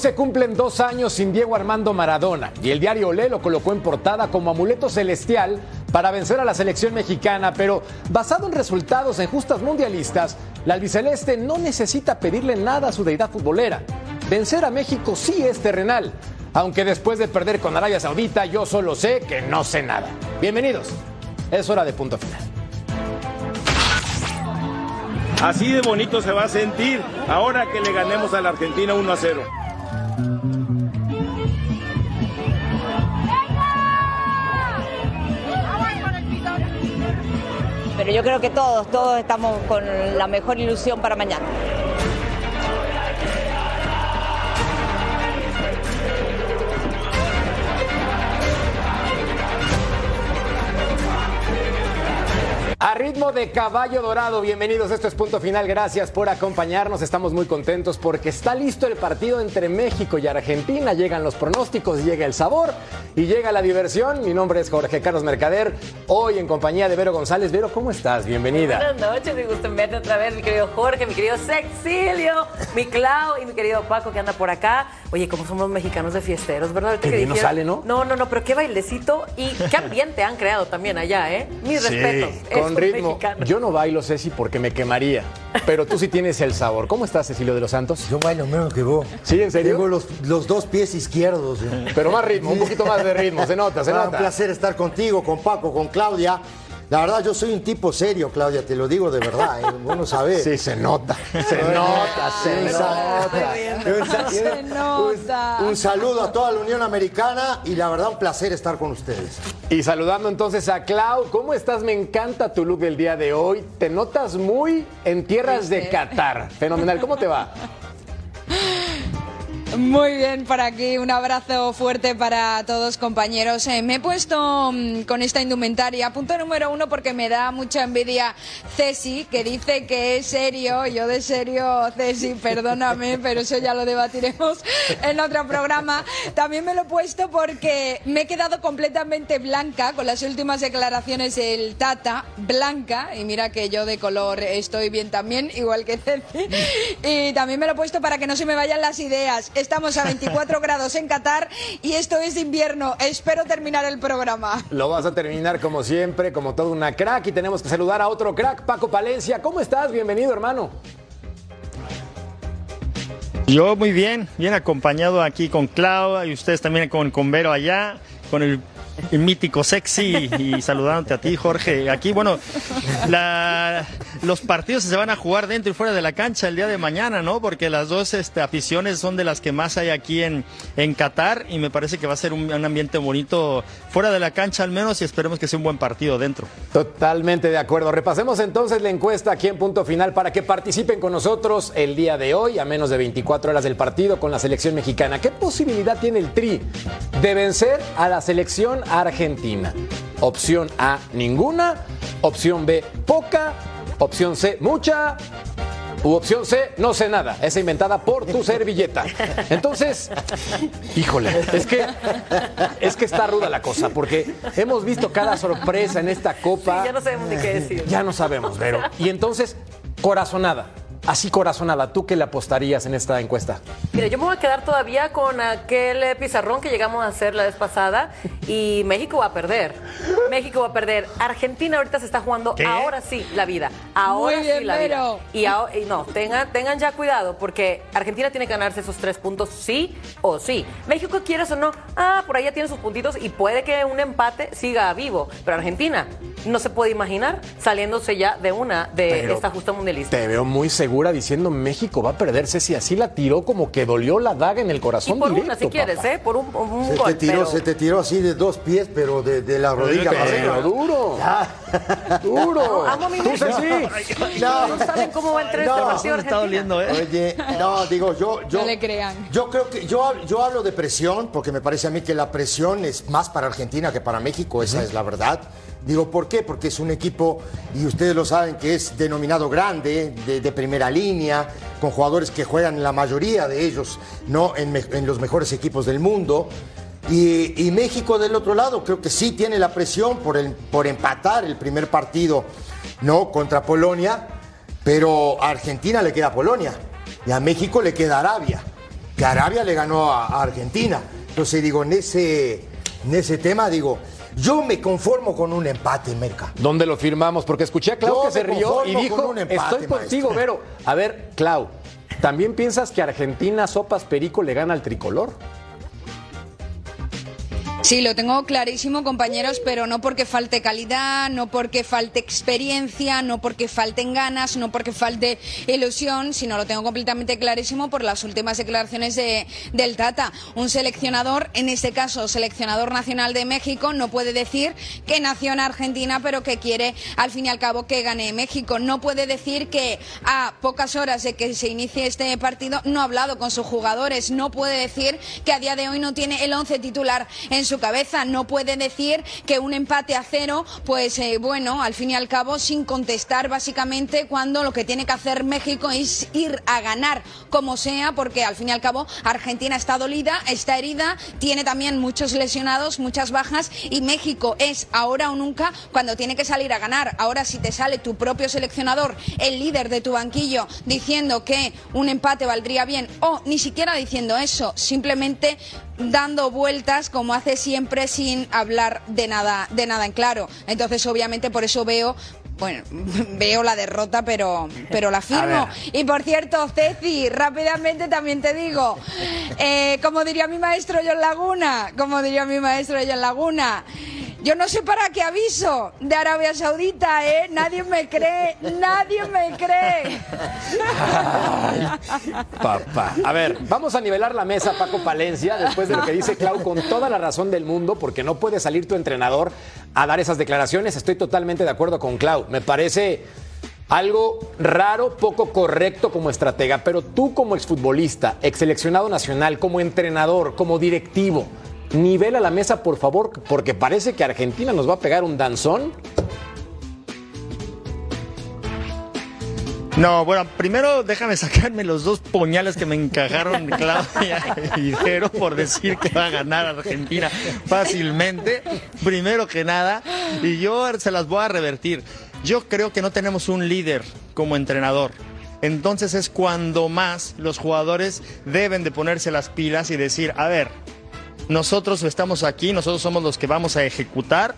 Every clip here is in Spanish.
se cumplen dos años sin Diego Armando Maradona y el diario Olé lo colocó en portada como amuleto celestial para vencer a la selección mexicana, pero basado en resultados en justas mundialistas, la albiceleste no necesita pedirle nada a su deidad futbolera. Vencer a México sí es terrenal, aunque después de perder con Arabia Saudita yo solo sé que no sé nada. Bienvenidos, es hora de punto final. Así de bonito se va a sentir ahora que le ganemos a la Argentina 1 a 0. Pero yo creo que todos, todos estamos con la mejor ilusión para mañana. De caballo dorado, bienvenidos. Esto es punto final. Gracias por acompañarnos. Estamos muy contentos porque está listo el partido entre México y Argentina. Llegan los pronósticos, llega el sabor y llega la diversión. Mi nombre es Jorge Carlos Mercader. Hoy en compañía de Vero González. Vero, ¿cómo estás? Bienvenida. Buenas noches, me gusta verte otra vez, mi querido Jorge, mi querido Sexilio, mi Clau y mi querido Paco que anda por acá. Oye, como somos mexicanos de fiesteros, ¿verdad? Ahorita que dijeron- sale, ¿no? No, no, no, pero qué bailecito y qué ambiente han creado también allá, ¿eh? Mis Sí, respetos. con ritmo. mexicanos. Yo no bailo, Ceci, porque me quemaría. Pero tú sí tienes el sabor. ¿Cómo estás, Cecilio de los Santos? Yo bailo menos que vos. ¿Sí, en serio? Tengo los, los dos pies izquierdos. eh. Pero más ritmo, un poquito más de ritmo. Se nota, se Ah, Un nota. placer estar contigo, con Paco, con Claudia. La verdad, yo soy un tipo serio, Claudia, te lo digo de verdad. ¿eh? Vos no sabés. Sí, se nota. Se nota, se Un nota. Se nota. Un, un saludo a toda la Unión Americana y la verdad, un placer estar con ustedes. Y saludando entonces a Clau, ¿cómo estás? Me encanta tu look del día de hoy. Te notas muy en tierras de Qatar. Fenomenal. ¿Cómo te va? Muy bien por aquí, un abrazo fuerte para todos compañeros. Eh, me he puesto mm, con esta indumentaria, punto número uno porque me da mucha envidia Ceci, que dice que es serio, yo de serio Ceci, perdóname, pero eso ya lo debatiremos en otro programa. También me lo he puesto porque me he quedado completamente blanca con las últimas declaraciones del Tata, blanca, y mira que yo de color estoy bien también, igual que Ceci. Y también me lo he puesto para que no se me vayan las ideas. Estamos a 24 grados en Qatar y esto es invierno. Espero terminar el programa. Lo vas a terminar como siempre, como toda una crack. Y tenemos que saludar a otro crack, Paco Palencia. ¿Cómo estás? Bienvenido, hermano. Yo muy bien, bien acompañado aquí con Clau y ustedes también con, con Vero allá, con el mítico sexy y saludándote a ti, Jorge. Aquí, bueno, los partidos se van a jugar dentro y fuera de la cancha el día de mañana, ¿no? Porque las dos este, aficiones son de las que más hay aquí en, en Qatar y me parece que va a ser un, un ambiente bonito fuera de la cancha al menos y esperemos que sea un buen partido dentro. Totalmente de acuerdo. Repasemos entonces la encuesta aquí en punto final para que participen con nosotros el día de hoy, a menos de 24 horas del partido con la selección mexicana. ¿Qué posibilidad tiene el Tri de vencer a la selección argentina? Opción A, ninguna. Opción B, poca. Opción C, mucha. U opción C, no sé nada. Esa inventada por tu servilleta. Entonces, híjole, es que, es que está ruda la cosa, porque hemos visto cada sorpresa en esta copa. Sí, ya no sabemos ni qué decir. Ya no sabemos, Vero. Y entonces, corazonada. Así corazonada, ¿tú qué le apostarías en esta encuesta? Mira, yo me voy a quedar todavía con aquel pizarrón que llegamos a hacer la vez pasada y México va a perder. México va a perder. Argentina ahorita se está jugando ¿Qué? ahora sí la vida. Ahora Muy bien, sí la vida. Y, ahora- y no, tengan, tengan ya cuidado porque Argentina tiene que ganarse esos tres puntos sí o sí. México quieras o no, ah, por ahí ya tiene sus puntitos y puede que un empate siga vivo. Pero Argentina no se puede imaginar saliéndose ya de una de Pero esta justa mundialista. Te veo muy segura diciendo México va a perderse si así la tiró como que dolió la daga en el Y corazón por directo, una, si quieres, papá. ¿eh? Por un, un Se gol. te, tiró, pero- se te tiró así de dos pies, pero de, de la rodilla para Pero arriba. duro. Duro. Amo mi Tú. Ceci. No, No saben cómo va a entrar No, este partido me está doliendo, ¿eh? Oye, no, digo, yo, yo. No le crean. Yo creo que yo, yo hablo de presión, porque me parece a mí que la presión es más para Argentina que para México, esa es la verdad. Digo, ¿por qué? Porque es un equipo, y ustedes lo saben, que es denominado grande, de, primera línea, con jugadores que juegan la mayoría de ellos, ¿no? En, los mejores equipos del mundo. Y, México del otro lado, creo que sí tiene la presión por, por empatar el primer partido, ¿no? Contra Polonia, pero a Argentina le queda Polonia y a México le queda Arabia, que Arabia le ganó a, a Argentina. Entonces digo, en ese, en ese tema digo, yo me conformo con un empate, Merca. ¿Dónde lo firmamos? Porque escuché a Clau Yo que se rió y dijo, con un empate, estoy contigo, maestro". Vero. A ver, Clau, ¿también piensas que Argentina Sopas Perico le gana al tricolor? Sí, lo tengo clarísimo, compañeros, pero no porque falte calidad, no porque falte experiencia, no porque falten ganas, no porque falte ilusión, sino lo tengo completamente clarísimo por las últimas declaraciones de, del Tata. Un seleccionador, en este caso seleccionador nacional de México, no puede decir que nació en Argentina, pero que quiere al fin y al cabo que gane México. No puede decir que a pocas horas de que se inicie este partido no ha hablado con sus jugadores. No puede decir que a día de hoy no tiene el once titular en su cabeza. No puede decir que un empate a cero, pues eh, bueno, al fin y al cabo, sin contestar básicamente cuando lo que tiene que hacer México es ir a ganar como sea, porque al fin y al cabo Argentina está dolida, está herida, tiene también muchos lesionados, muchas bajas y México es ahora o nunca cuando tiene que salir a ganar. Ahora si te sale tu propio seleccionador, el líder de tu banquillo, diciendo que un empate valdría bien o ni siquiera diciendo eso, simplemente dando vueltas como hace siempre sin hablar de nada de nada en claro. Entonces, obviamente por eso veo bueno, veo la derrota, pero, pero la firmo. Y por cierto, Ceci, rápidamente también te digo, eh, como diría mi maestro John Laguna, como diría mi maestro John Laguna, yo no sé para qué aviso de Arabia Saudita, ¿eh? Nadie me cree, nadie me cree. Papá. A ver, vamos a nivelar la mesa, Paco Palencia, después de lo que dice Clau, con toda la razón del mundo, porque no puede salir tu entrenador a dar esas declaraciones. Estoy totalmente de acuerdo con Clau. Me parece algo raro, poco correcto como estratega, pero tú como exfutbolista, ex seleccionado nacional, como entrenador, como directivo, nivela la mesa, por favor, porque parece que Argentina nos va a pegar un danzón. No, bueno, primero déjame sacarme los dos puñales que me encajaron Claudia y por decir que va a ganar Argentina fácilmente, primero que nada, y yo se las voy a revertir. Yo creo que no tenemos un líder como entrenador. Entonces es cuando más los jugadores deben de ponerse las pilas y decir, a ver, nosotros estamos aquí, nosotros somos los que vamos a ejecutar,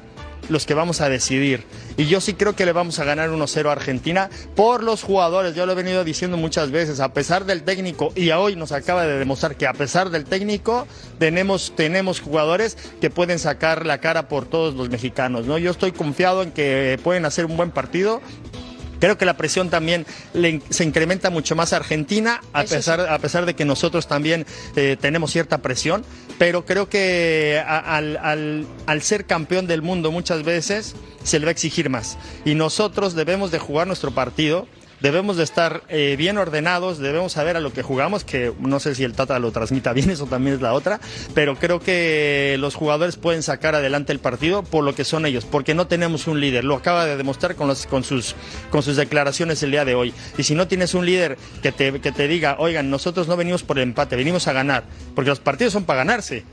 los que vamos a decidir. Y yo sí creo que le vamos a ganar 1-0 a Argentina por los jugadores. Yo lo he venido diciendo muchas veces, a pesar del técnico, y hoy nos acaba de demostrar que a pesar del técnico, tenemos, tenemos jugadores que pueden sacar la cara por todos los mexicanos. ¿no? Yo estoy confiado en que pueden hacer un buen partido. Creo que la presión también le- se incrementa mucho más a Argentina, a Eso pesar, sí. a pesar de que nosotros también eh, tenemos cierta presión, pero creo que a- al, al- al ser campeón del mundo muchas veces se le va a exigir más. Y nosotros debemos de jugar nuestro partido, debemos de estar eh, bien ordenados, debemos saber a lo que jugamos, que no sé si el Tata lo transmita bien, eso también es la otra, pero creo que los jugadores pueden sacar adelante el partido por lo que son ellos, porque no tenemos un líder, lo acaba de demostrar con, los- con, sus, con sus declaraciones el día de hoy. Y si no tienes un líder que te, que te diga, oigan, nosotros no venimos por el empate, venimos a ganar, porque los partidos son para ganarse.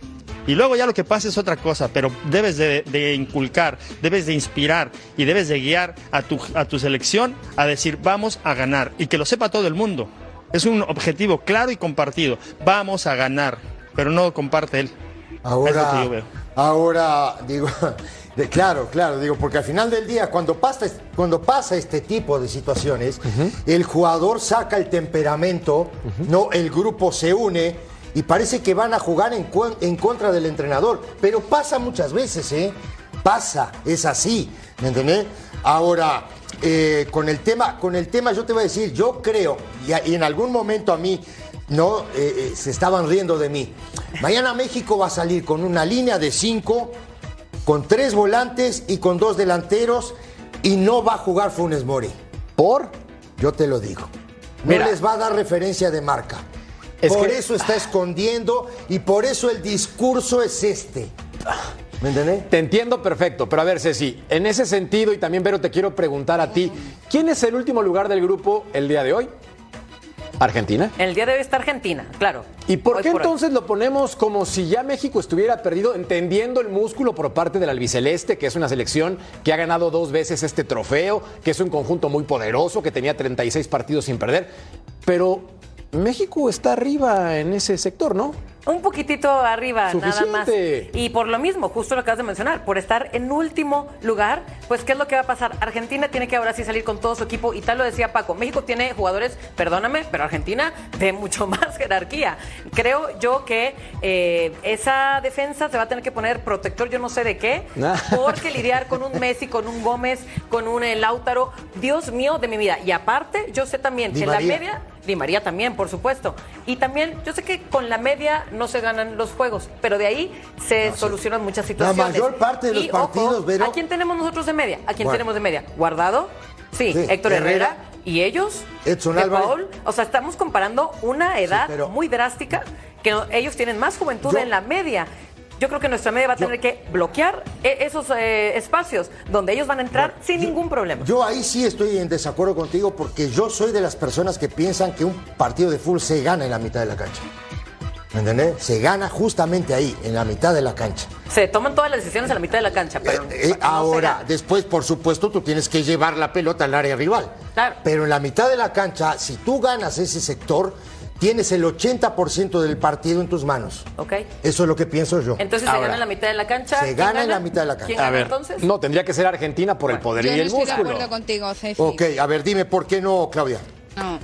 Y luego ya lo que pasa es otra cosa, pero debes de, de inculcar, debes de inspirar y debes de guiar a tu, a tu selección a decir vamos a ganar y que lo sepa todo el mundo. Es un objetivo claro y compartido. Vamos a ganar, pero no comparte él. Es lo que Ahora, yo veo. ahora digo, de, claro, claro, digo, porque al final del día, cuando pasa, cuando pasa este tipo de situaciones, el jugador saca el temperamento, no, el grupo se une y parece que van a jugar en, en contra del entrenador, pero pasa muchas veces, ¿eh? pasa, es así, ¿me entendés? Ahora, eh, con, el tema, con el tema yo te voy a decir, yo creo, y, a- y en algún momento a mí no eh, eh, se estaban riendo de mí. Mañana México va a salir con una línea de cinco, con tres volantes y con dos delanteros, y no va a jugar Funes Mori. ¿Por? Yo te lo digo. No Mira. les va a dar referencia de marca. Es por que- eso está escondiendo y por eso el discurso es este. ¿Me entendés? Te entiendo perfecto, pero a ver, Ceci, en ese sentido, y también, Vero, te quiero preguntar a ti, ¿quién es el último lugar del grupo el día de hoy? ¿Argentina? El día de hoy está Argentina, claro. ¿Y por Hoy qué entonces lo ponemos como si ya México estuviera perdido, entendiendo el músculo por parte del albiceleste, que es una selección que ha ganado dos veces este trofeo, que es un conjunto muy poderoso, que tenía 36 partidos sin perder? Pero México está arriba en ese sector, ¿no? Un poquitito arriba, nada más. Y por lo mismo, justo lo acabas de mencionar, por estar en último lugar, pues ¿qué es lo que va a pasar? Argentina tiene que ahora sí salir con todo su equipo y tal lo decía Paco. México tiene jugadores, perdóname, pero Argentina de mucho más jerarquía. Creo yo que eh, esa defensa se va a tener que poner protector, yo no sé de qué, Ah. porque lidiar con un Messi, con un Gómez, con un eh, Lautaro, Dios mío de mi vida. Y aparte, yo sé también Di que María. la media Di María también, por supuesto. Y también, yo sé que con la media no se ganan los juegos, pero de ahí se solucionan muchas situaciones. mayor parte de los Y, ojo, partidos, ¿A quién tenemos nosotros de media? ¿A quién Bueno. tenemos de media? ¿Guardado? Sí, Sí, Héctor Herrera. Herrera. ¿Y ellos? Edson De. Paul. O sea, estamos comparando una edad pero- muy drástica, que ellos tienen más juventud Yo- en la media. Yo creo que nuestra media va a tener que bloquear e- esos eh, espacios donde ellos van a entrar sin ningún problema. Yo ahí sí estoy en desacuerdo contigo porque yo soy de las personas que piensan que un partido de fútbol se gana en la mitad de la cancha. ¿Me entendés? Se gana justamente ahí, en la mitad de la cancha. Se toman todas las decisiones a la mitad de la cancha, pero Eh, eh, no se ahora, después, por supuesto, tú tienes que llevar la pelota al área rival. Claro. Pero en la mitad de la cancha, si tú ganas ese sector, tienes el 80% del partido en tus manos. ¿Ok? Eso es lo que pienso yo. Entonces se Ahora, gana en la mitad de la cancha. se ¿Quién gana en la mitad de la cancha. ¿Quién A ver, entonces? no, tendría que ser Argentina por el poder Yo y no el estoy de acuerdo contigo, Ceci. Ok, a ver, dime por qué no, Claudia. No.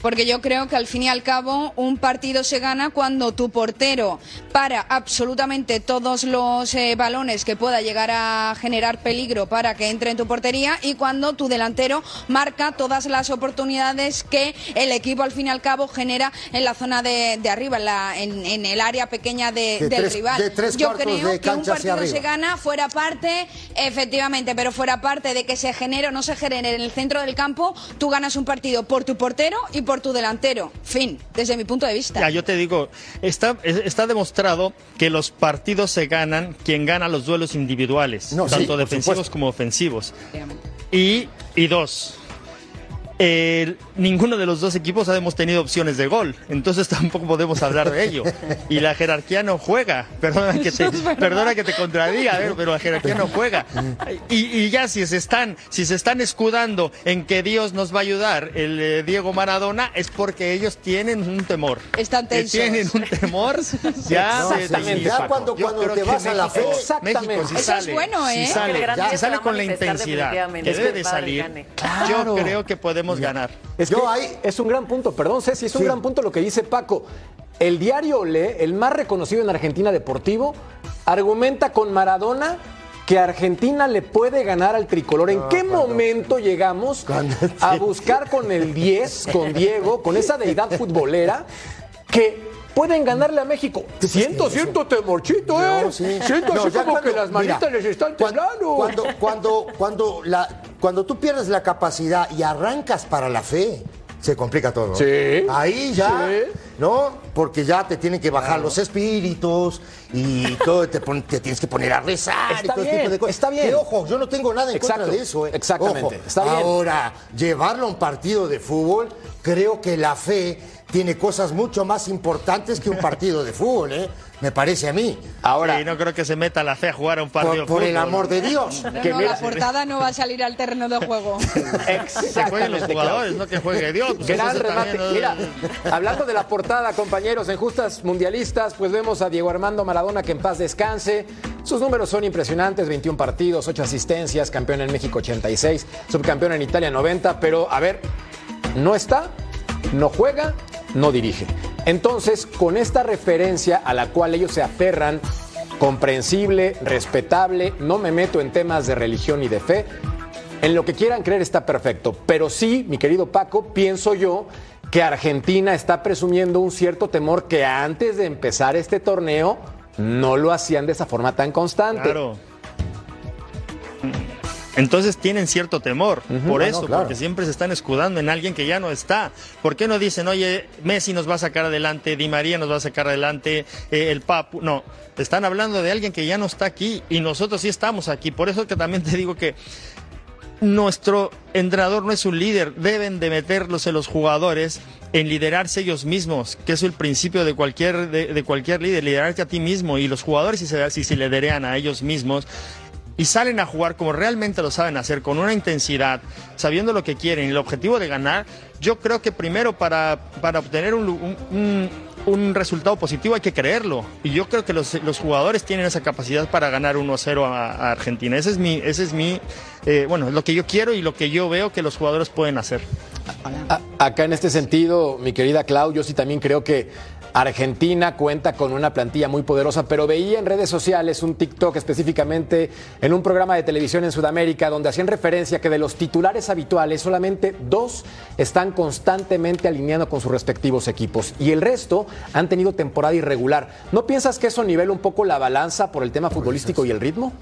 Porque yo creo que al fin y al cabo un partido se gana cuando tu portero para absolutamente todos los eh, balones que pueda llegar a generar peligro para que entre en tu portería y cuando tu delantero marca todas las oportunidades que el equipo al fin y al cabo genera en la zona de, de arriba, en, la- en- en el área pequeña de- De del tres- rival. de yo creo que un partido se gana fuera parte, efectivamente, pero fuera parte de que se genere o no se genere en el centro del campo, tú ganas un partido por tu portero y por tu delantero. Fin, desde mi punto de vista. Ya, yo te digo, está, es- está demostrado que los partidos se ganan quien gana los duelos individuales, No, tanto defensivos como ofensivos. Y, y dos, eh, ninguno de los dos equipos hemos tenido opciones de gol, entonces tampoco podemos hablar de ello. Y la jerarquía no juega, perdona que te, perdona que te contradiga, ver, pero la jerarquía no juega. Y, y ya si se están, si se están escudando en que Dios nos va a ayudar, el eh, Diego Maradona, es porque ellos tienen un temor. Están Que tensos. tienen un temor. Ya, No, de- exactamente, ya Paco. cuando, cuando te que vas a la fe, Exactamente. México Eso es sale, bueno, ¿eh? sí Que sale, con la intensidad que debe Es de que salir. Claro. Yo creo que podemos ganar. Es Yo que ahí- es un gran punto, perdón Ceci, es un Sí. gran punto lo que dice Paco. El diario Le, el más reconocido en Argentina deportivo, argumenta con Maradona que Argentina le puede ganar al tricolor. ¿En qué momento llegamos Cuando- a buscar con el 10, con Diego, con esa deidad futbolera, que pueden ganarle a México? Siento, siento temorchito, ¿eh? No, sí. Siento No, así como cuando- que las manitas mira, les están temblando. Cuando, cuando, cuando, la, cuando tú pierdes la capacidad y arrancas para la fe, se complica todo. Sí. Ahí ya, Sí. ¿No? Porque ya te tienen que bajar los espíritus y todo, te, pon- te tienes que poner a rezar Está y todo ese bien, tipo de cosas. está bien. Que, ojo, yo no tengo nada en Exacto, contra de eso. ¿eh? exactamente, Ojo, está bien. Ahora, llevarlo a un partido de fútbol, creo que la fe tiene cosas mucho más importantes que un partido de fútbol, ¿eh? Me parece a mí. Ahora, Sí, no creo que se meta la fe a jugar a un Por, partido por de el amor de Dios. No, que no, mira- la portada no va a salir al terreno de juego. Que jueguen los exactamente, jugadores, no que juegue Dios. Pues Gran remate. también, Mira, ¿no? hablando de la portada, compañeros, en justas mundialistas, pues vemos a Diego Armando Maradona que en paz descanse. Sus números son impresionantes, 21 partidos, 8 asistencias, campeón en México 86, subcampeón en Italia 90, pero a ver, no está, no juega, no dirige. Entonces, con esta referencia a la cual ellos se aferran comprensible, respetable, no me meto en temas de religión y de fe. En lo que quieran creer está perfecto, pero sí, mi querido Paco, pienso yo que Argentina está presumiendo un cierto temor que antes de empezar este torneo no lo hacían de esa forma tan constante. Claro. Entonces tienen cierto temor por eso, porque siempre se están escudando en alguien que ya no está. ¿Por qué no dicen, oye, Messi nos va a sacar adelante, Di María nos va a sacar adelante, eh, el Papu? No, están hablando de alguien que ya no está aquí y nosotros sí estamos aquí. Por eso que también te digo que nuestro entrenador no es un líder, deben de meterlos en los jugadores en liderarse ellos mismos, que es el principio de cualquier, de, cualquier líder, liderarte a ti mismo y los jugadores si se, si se a ellos mismos y salen a jugar como realmente lo saben hacer, con una intensidad, sabiendo lo que quieren y el objetivo de ganar, yo creo que primero para, para obtener un, resultado positivo hay que creerlo. Y yo creo que los, los jugadores tienen esa capacidad para ganar 1-0 a, Argentina. Ese es mi, ese es mi eh, bueno, lo que yo quiero y lo que yo veo que los jugadores pueden hacer. acá en este sentido, mi querida Clau, yo sí también creo que Argentina cuenta con una plantilla muy poderosa, pero veía en redes sociales un TikTok específicamente en un programa de televisión en Sudamérica donde hacían referencia que de los titulares habituales solamente dos están constantemente alineando con sus respectivos equipos y el resto han tenido temporada irregular. ¿No piensas que eso nivela un poco la balanza por el tema futbolístico y el ritmo?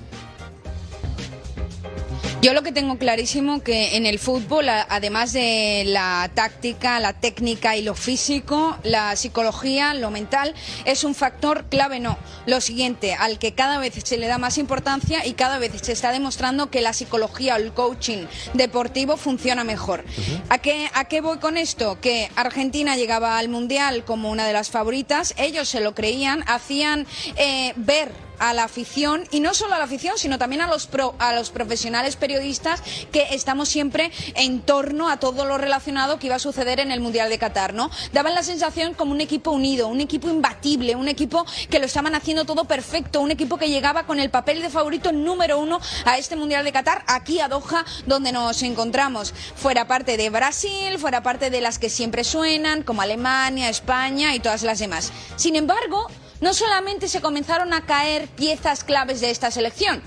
Yo lo que tengo clarísimo que en el fútbol, además de la táctica, la técnica y lo físico, la psicología, lo mental, es un factor clave, no. Lo siguiente, al que cada vez se le da más importancia y cada vez se está demostrando que la psicología o el coaching deportivo funciona mejor. ¿A, qué, ¿A qué voy con esto? Que Argentina llegaba al Mundial como una de las favoritas, ellos se lo creían, hacían eh, ver a la afición y no solo a la afición, sino también a los, a los profesionales periodistas que estamos siempre en torno a todo lo relacionado que iba a suceder en el Mundial de Qatar, ¿no? Daban la sensación como un equipo unido, un equipo imbatible, un equipo que lo estaban haciendo todo perfecto, un equipo que llegaba con el papel de favorito número uno a este Mundial de Qatar, aquí a Doha, donde nos encontramos. Fuera parte de Brasil, fuera parte de las que siempre suenan, como Alemania, España y todas las demás. Sin embargo, no solamente se comenzaron a caer piezas claves de esta selección,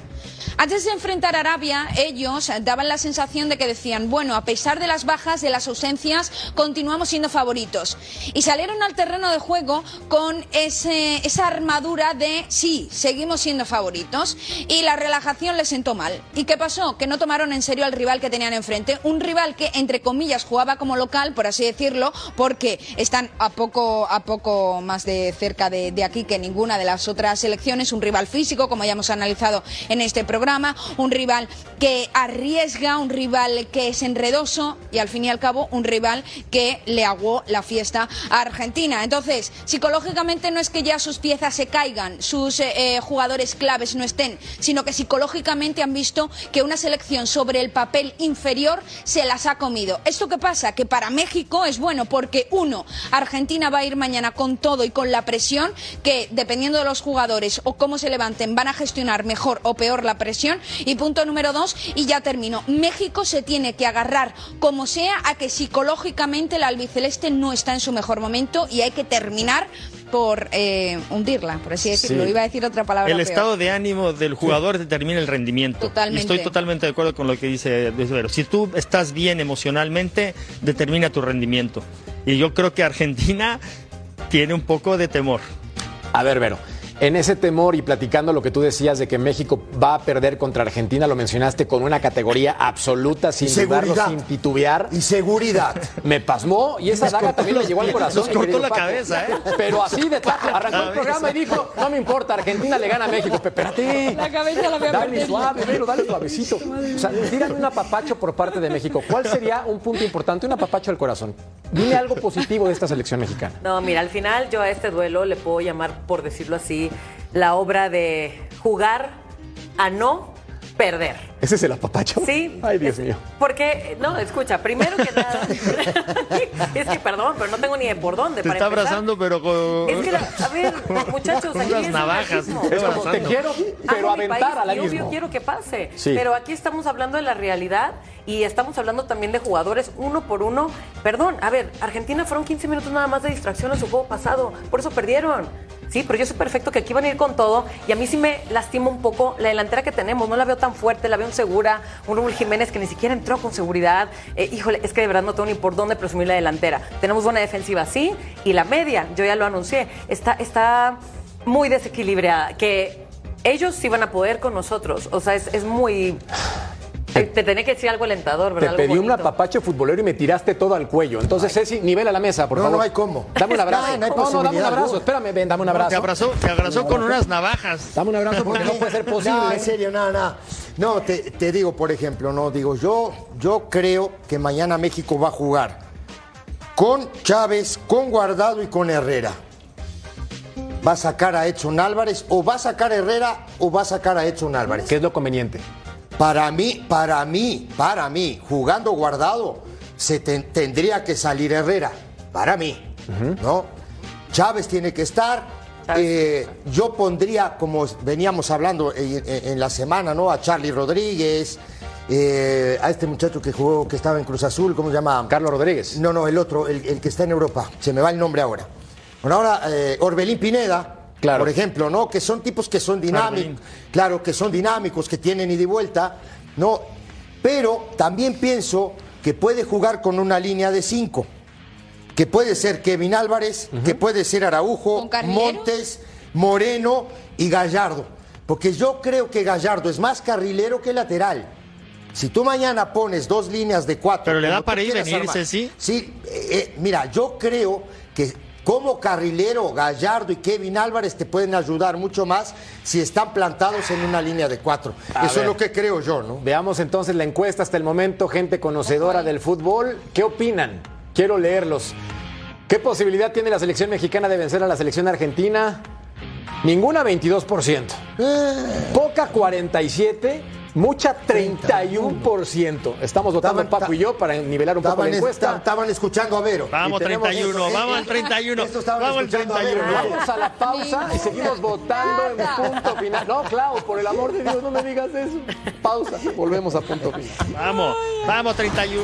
antes de enfrentar a Arabia, ellos daban la sensación de que decían, bueno, a pesar de las bajas, de las ausencias, continuamos siendo favoritos. Y salieron al terreno de juego con esa armadura de, sí, seguimos siendo favoritos. Y la relajación les sentó mal. ¿Y qué pasó? Que no tomaron en serio al rival que tenían enfrente. Un rival que, entre comillas, jugaba como local, por así decirlo, porque están a poco, a poco más de cerca de, de aquí que ninguna de las otras selecciones. Un rival físico, como ya hemos analizado en este programa un rival que arriesga, un rival que es enredoso y al fin y al cabo un rival que le aguó la fiesta a Argentina. Entonces, psicológicamente no es que ya sus piezas se caigan, sus eh, eh, jugadores claves no estén, sino que psicológicamente han visto que una selección sobre el papel inferior se las ha comido. ¿Esto qué pasa? Que para México es bueno porque, uno, Argentina va a ir mañana con todo y con la presión que, dependiendo de los jugadores o cómo se levanten, van a gestionar mejor o peor la presión y punto número dos, y ya termino. México se tiene que agarrar como sea a que psicológicamente el albiceleste no está en su mejor momento y hay que terminar por eh, hundirla, por así decirlo. Iba a decir otra palabra. El estado de ánimo del jugador determina el rendimiento. Totalmente. estoy totalmente de acuerdo con lo que dice Vero. Si tú estás bien emocionalmente, determina tu rendimiento. Y yo creo que Argentina tiene un poco de temor. A ver, Vero. En ese temor y platicando lo que tú decías de que México va a perder contra Argentina, lo mencionaste con una categoría absoluta, sin dudarlo, sin titubear. Y seguridad. Me pasmó y esa daga también le llegó al corazón. Nos cortó la cabeza, ¿eh? Pero así de arrancó el programa y dijo, no me importa, Argentina le gana a México. Espérate. La cabeza la voy a Dale suave, pero dale suavecito. O sea, tírame un apapacho por parte de México. ¿Cuál sería un punto importante, un apapacho al corazón? Dime algo positivo de esta selección mexicana. No, mira, al final yo a este duelo le puedo llamar, por decirlo así, la obra de jugar a no perder. ¿Ese es el apapacho? Sí. Ay, Dios mío. Porque, no, escucha, primero que nada, es que perdón, pero no tengo ni por dónde. Te está abrazando, pero con. Es que, a ver, muchachos, aquí unas navajas. Es como, te quiero, pero aventar a la. Yo quiero que pase. Pero aquí estamos hablando de la realidad y estamos hablando también de jugadores uno por uno Perdón, a ver, Argentina fueron 15 minutos nada más de distracción en su juego pasado, por eso perdieron. Sí, pero yo sé perfecto que aquí van a ir con todo y a mí sí me lastima un poco la delantera que tenemos. No la veo tan fuerte, la veo insegura. Un Raúl Jiménez que ni siquiera entró con seguridad. Eh, híjole, es que de verdad no tengo ni por dónde presumir la delantera. Tenemos buena defensiva, sí, y la media, yo ya lo anuncié, está, está muy desequilibrada. Que ellos sí van a poder con nosotros. O sea, es, es muy. Te, te tenía que decir algo alentador, Te ¿verdad? pedí Algo un apapacho futbolero y me tiraste todo al cuello. Entonces, Ceci, nivela la mesa, por No, favor. no hay cómo. Dame un abrazo. No, no hay no, no, dame un abrazo. no. Espérame, ven, dame un Te abrazo. abrazó, te abrazó con unas navajas. Dame un abrazo porque no puede ser No, posible. en serio, nada, nada. No, te, te digo, por ejemplo, no, digo, yo, yo creo que mañana México va a jugar con Chávez, con Guardado y con Herrera. Va a sacar a Edson Álvarez, o va a sacar a Herrera, o va a sacar a Edson Álvarez. ¿Qué es lo conveniente? Para mí, para mí, para mí, jugando guardado, se ten- tendría que salir Herrera. Para mí, ¿no? Chávez tiene que estar. Eh, yo pondría, como veníamos hablando en, en- en la semana, ¿no? A Charlie Rodríguez, eh, a este muchacho que jugó, que estaba en Cruz Azul, ¿cómo se llama? Carlos Rodríguez. No, no, el otro, el, el que está en Europa. Se me va el nombre ahora. Bueno, ahora eh, Orbelín Pineda, Claro. por ejemplo, ¿no? Que son tipos que son dinámicos, claro, que son dinámicos, que tienen ida y vuelta, ¿no? Pero también pienso que puede jugar con una línea de cinco. Que puede ser Kevin Álvarez, que puede ser Araujo. Montes, Moreno y Gallardo. Porque yo creo que Gallardo es más carrilero que lateral. Si tú mañana pones dos líneas de cuatro. Pero le da para ir. Ceci. Sí, eh, eh, mira, yo creo que como carrilero, Gallardo y Kevin Álvarez te pueden ayudar mucho más si están plantados en una línea de cuatro. A Eso ver. es lo que creo yo, ¿no? Veamos entonces la encuesta hasta el momento, gente conocedora del fútbol. ¿Qué opinan? Quiero leerlos. ¿Qué posibilidad tiene la selección mexicana de vencer a la selección argentina? Ninguna 22%. Poca 47, mucha 31%. Estamos votando Estaban- Paco y yo para nivelar un poco la encuesta. estaban escuchando a Vero. Vamos, Y tenemos 31, eso, vamos eh, al 31. esto estaban Vamos al escuchando a 31. Vero. Vamos a la pausa y seguimos votando en punto final. No, Clau, por el amor de Dios, no me digas eso. Pausa, volvemos a punto final. Vamos, vamos, 31.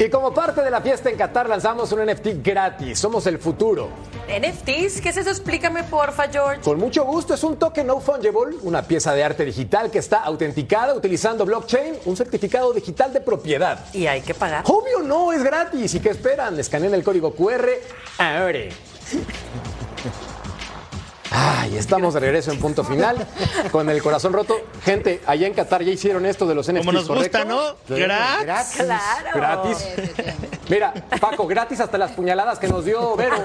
Y como parte de la fiesta en Qatar lanzamos un NFT gratis. Somos el futuro. NFTs, ¿qué es eso? Explícame, porfa, George. Con mucho gusto, es un token no fungible, una pieza de arte digital que está autenticada utilizando blockchain, un certificado digital de propiedad. Y hay que pagar. Obvio no, es gratis. ¿Y qué esperan? Escaneen el código QR ahora. Ay, estamos de regreso en punto final con el corazón roto. Gente, allá en Qatar ya hicieron esto de los NFTs, Como nos gusta, ¿correcto? ¿no? Gratis. Gratis. Claro. Gratis. Mira, Paco, gratis hasta las puñaladas que nos dio Vero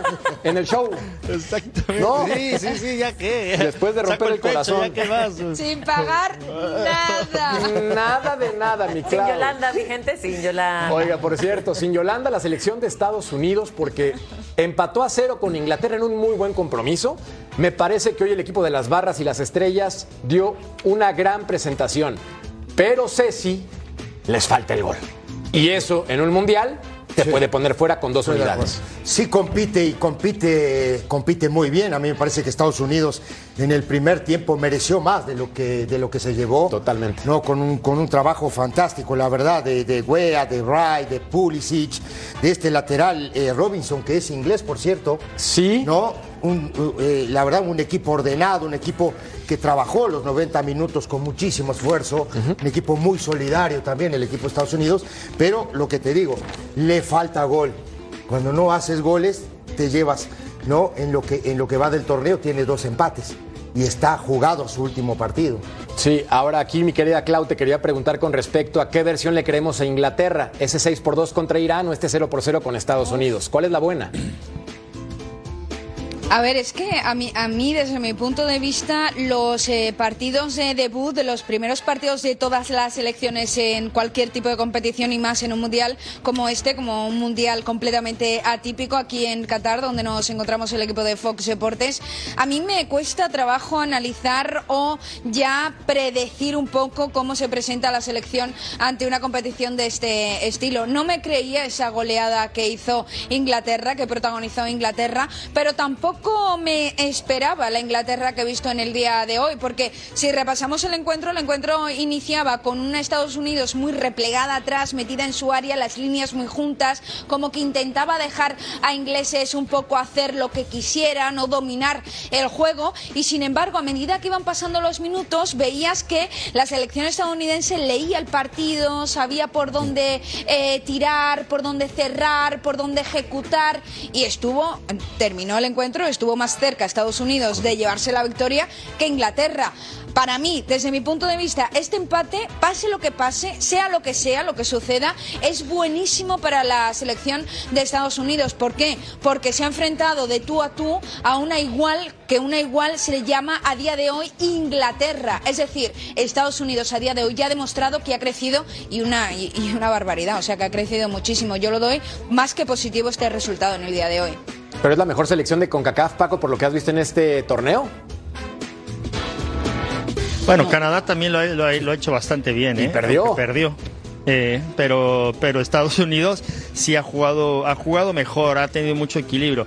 en el show. Exactamente. No. Sí, sí, sí, ya que. Después de romper Saco el pecho, corazón. Ya que vas. Sin pagar nada. Nada de nada, mi Sin Clau. Yolanda, mi gente, sin Yolanda. Oiga, por cierto, sin Yolanda, la selección de Estados Unidos, porque empató a cero con Inglaterra en un muy buen compromiso. Me parece que hoy el equipo de las barras y las estrellas dio una gran presentación. Pero Ceci, les falta el gol. Y eso en un mundial te puede poner fuera con dos unidades. Sí compite y compite, compite muy bien. A mí me parece que Estados Unidos en el primer tiempo mereció más de lo que, de lo que se llevó. Totalmente. No, con un, con un trabajo fantástico, la verdad, de, de Wea, de Wright, de Pulisic, de este lateral eh, Robinson, que es inglés, por cierto. Sí. ¿no? Un, eh, la verdad, un equipo ordenado, un equipo que trabajó los 90 minutos con muchísimo esfuerzo, un equipo muy solidario también, el equipo de Estados Unidos, pero lo que te digo, le falta gol. Cuando no haces goles, te llevas, ¿no? En lo que, en lo que va del torneo, tiene dos empates. y está jugado su último partido. Sí, ahora aquí mi querida Clau te quería preguntar con respecto a qué versión le creemos a Inglaterra, ese 6 por 2 contra Irán o este 0 por 0 con Estados Unidos. ¿Cuál es la buena? A ver, es que a mí, a mí desde mi punto de vista, los eh, partidos de debut, de los primeros partidos de todas las selecciones en cualquier tipo de competición y más en un mundial como este, como un mundial completamente atípico aquí en Qatar, donde nos encontramos el equipo de Fox Deportes, a mí me cuesta trabajo analizar o ya predecir un poco cómo se presenta la selección ante una competición de este estilo. No me creía esa goleada que hizo Inglaterra, que protagonizó Inglaterra, pero tampoco me esperaba la Inglaterra que he visto en el día de hoy, porque si repasamos el encuentro, el encuentro iniciaba con una Estados Unidos muy replegada atrás, metida en su área, las líneas muy juntas, como que intentaba dejar a ingleses un poco hacer lo que quisieran o dominar el juego, y sin embargo, a medida que iban pasando los minutos, veías que la selección estadounidense leía el partido, sabía por dónde eh, tirar, por dónde cerrar, por dónde ejecutar, y estuvo, terminó el encuentro, estuvo más cerca Estados Unidos de llevarse la victoria que Inglaterra. Para mí, desde mi punto de vista, este empate, pase lo que pase, sea lo que sea, lo que suceda, es buenísimo para la selección de Estados Unidos. ¿Por qué? Porque se ha enfrentado de tú a tú a una igual, que una igual se le llama a día de hoy Inglaterra. Es decir, Estados Unidos a día de hoy ya ha demostrado que ha crecido y una, y, y una barbaridad, o sea que ha crecido muchísimo. Yo lo doy más que positivo este resultado en el día de hoy. ¿Pero es la mejor selección de CONCACAF, Paco, por lo que has visto en este torneo? Bueno, Canadá también lo ha, lo ha- lo ha hecho bastante bien, Y ¿eh? perdió. Perdió. Eh, pero, pero Estados Unidos sí ha jugado, ha jugado mejor, ha tenido mucho equilibrio.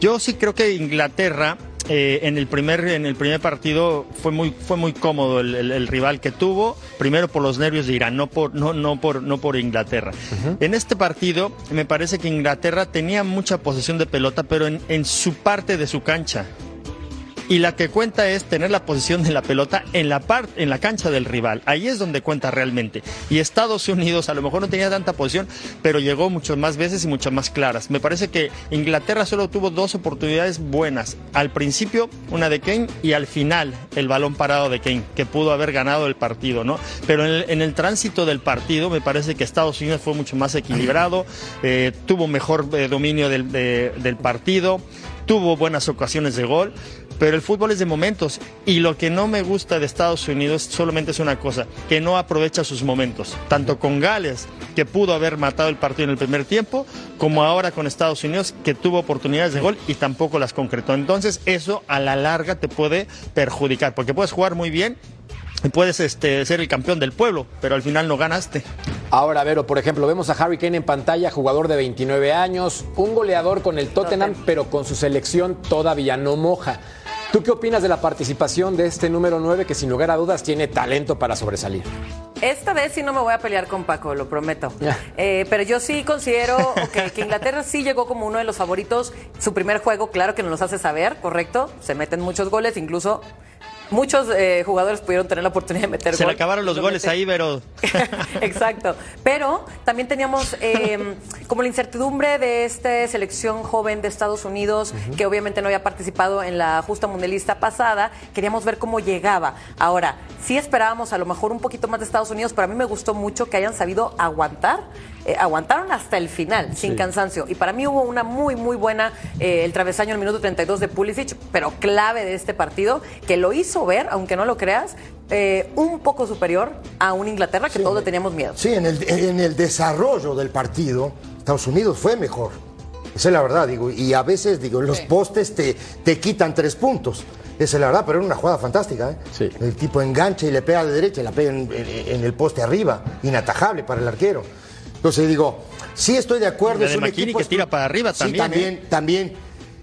Yo sí creo que Inglaterra eh, en el primer en el primer partido fue muy fue muy cómodo el, el- el rival que tuvo primero por los nervios de Irán no por no no por no por Inglaterra. En este partido me parece que Inglaterra tenía mucha posesión de pelota pero en, en su parte de su cancha y la que cuenta es tener la posición de la pelota en la parte en la cancha del rival. Ahí es donde cuenta realmente. Y Estados Unidos a lo mejor no tenía tanta posición, pero llegó muchas más veces y muchas más claras. Me parece que Inglaterra solo tuvo dos oportunidades buenas. Al principio una de Kane y al final el balón parado de Kane, que pudo haber ganado el partido, ¿no? Pero en el, tránsito del partido me parece que Estados Unidos fue mucho más equilibrado, eh, tuvo mejor eh, dominio del, de- del partido, tuvo buenas ocasiones de gol, pero el fútbol es de momentos y lo que no me gusta de Estados Unidos solamente es una cosa, que no aprovecha sus momentos, tanto con Gales, que pudo haber matado el partido en el primer tiempo, como ahora con Estados Unidos, que tuvo oportunidades de gol y tampoco las concretó. Entonces eso a la larga te puede perjudicar, porque puedes jugar muy bien puedes este, ser el campeón del pueblo, pero al final no ganaste. Ahora, Vero, por ejemplo, vemos a Harry Kane en pantalla, jugador de 29 años, un goleador con el Tottenham, pero con su selección todavía no moja. ¿Tú qué opinas de la participación de este número 9 que sin lugar a dudas tiene talento para sobresalir? Esta vez sí no me voy a pelear con Paco, lo prometo. Eh, pero yo sí considero que Inglaterra sí llegó como uno de los favoritos. Su primer juego, claro que nos los hace saber, correcto. Se meten muchos goles, incluso muchos eh, jugadores pudieron tener la oportunidad de meter Se gol. le acabaron los Lo goles ahí, pero Exacto. Pero también teníamos eh, como la incertidumbre de esta selección joven de Estados Unidos, que obviamente no había participado en la justa mundialista pasada. Queríamos ver cómo llegaba. Ahora, sí esperábamos a lo mejor un poquito más de Estados Unidos, pero a mí me gustó mucho que hayan sabido aguantar. Eh, aguantaron hasta el final, sin cansancio. Y para mí hubo una muy, muy buena, eh, el travesaño en el minuto 32 de Pulisic, pero clave de este partido, que lo hizo ver, aunque no lo creas, eh, un poco superior a un Inglaterra que todos le teníamos miedo. Sí, en el, en el desarrollo del partido, Estados Unidos fue mejor. Esa es la verdad, digo. Y a veces, digo, los postes te, te quitan tres puntos. Esa es la verdad, pero era una jugada fantástica. ¿eh? El tipo engancha y le pega de derecha y la pega en, en- en el poste arriba. Inatajable para el arquero. Entonces digo, sí estoy de acuerdo. La es de un McKinney equipo que tira para arriba Sí, también, también, ¿eh? también.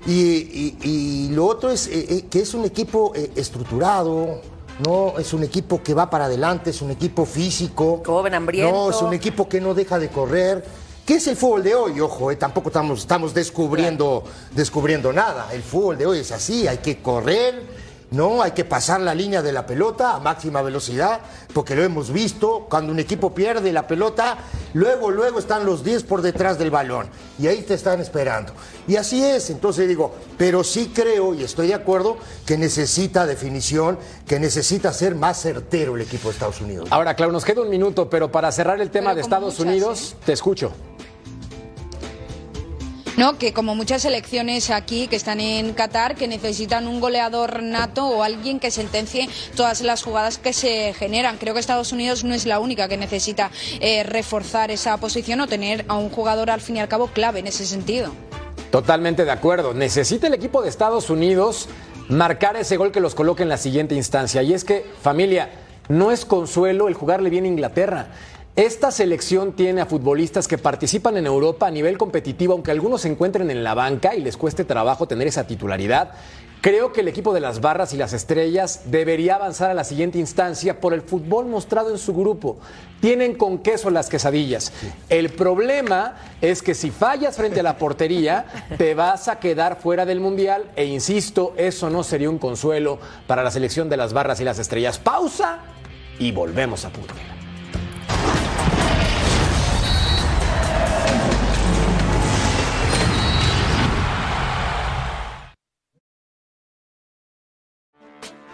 Y, y- y lo otro es eh, eh, que es un equipo eh, estructurado, ¿no? Es un equipo que va para adelante, es un equipo físico. Joven, hambriento. No, es un equipo que no deja de correr. ¿Qué es el fútbol de hoy? Ojo, eh, tampoco estamos, estamos descubriendo, descubriendo nada. El fútbol de hoy es así, hay que correr No, hay que pasar la línea de la pelota a máxima velocidad, porque lo hemos visto, cuando un equipo pierde la pelota, luego, luego están los 10 por detrás del balón, y ahí te están esperando. Y así es, entonces digo, pero sí creo, y estoy de acuerdo, que necesita definición, que necesita ser más certero el equipo de Estados Unidos. Ahora, Clau, nos queda un minuto, pero para cerrar el tema Pero de Estados muchas, Unidos, te escucho. No, que como muchas selecciones aquí que están en Qatar, que necesitan un goleador nato o alguien que sentencie todas las jugadas que se generan. Creo que Estados Unidos no es la única que necesita eh, reforzar esa posición o tener a un jugador al fin y al cabo clave en ese sentido. Totalmente de acuerdo. Necesita el equipo de Estados Unidos marcar ese gol que los coloque en la siguiente instancia. Y es que, familia, no es consuelo el jugarle bien a Inglaterra. Esta selección tiene a futbolistas que participan en Europa a nivel competitivo, aunque algunos se encuentren en la banca y les cueste trabajo tener esa titularidad. Creo que el equipo de las barras y las estrellas debería avanzar a la siguiente instancia por el fútbol mostrado en su grupo. Tienen con queso las quesadillas. El problema es que si fallas frente a la portería, te vas a quedar fuera del Mundial e insisto, eso no sería un consuelo para la selección de las barras y las estrellas. Pausa y volvemos a punto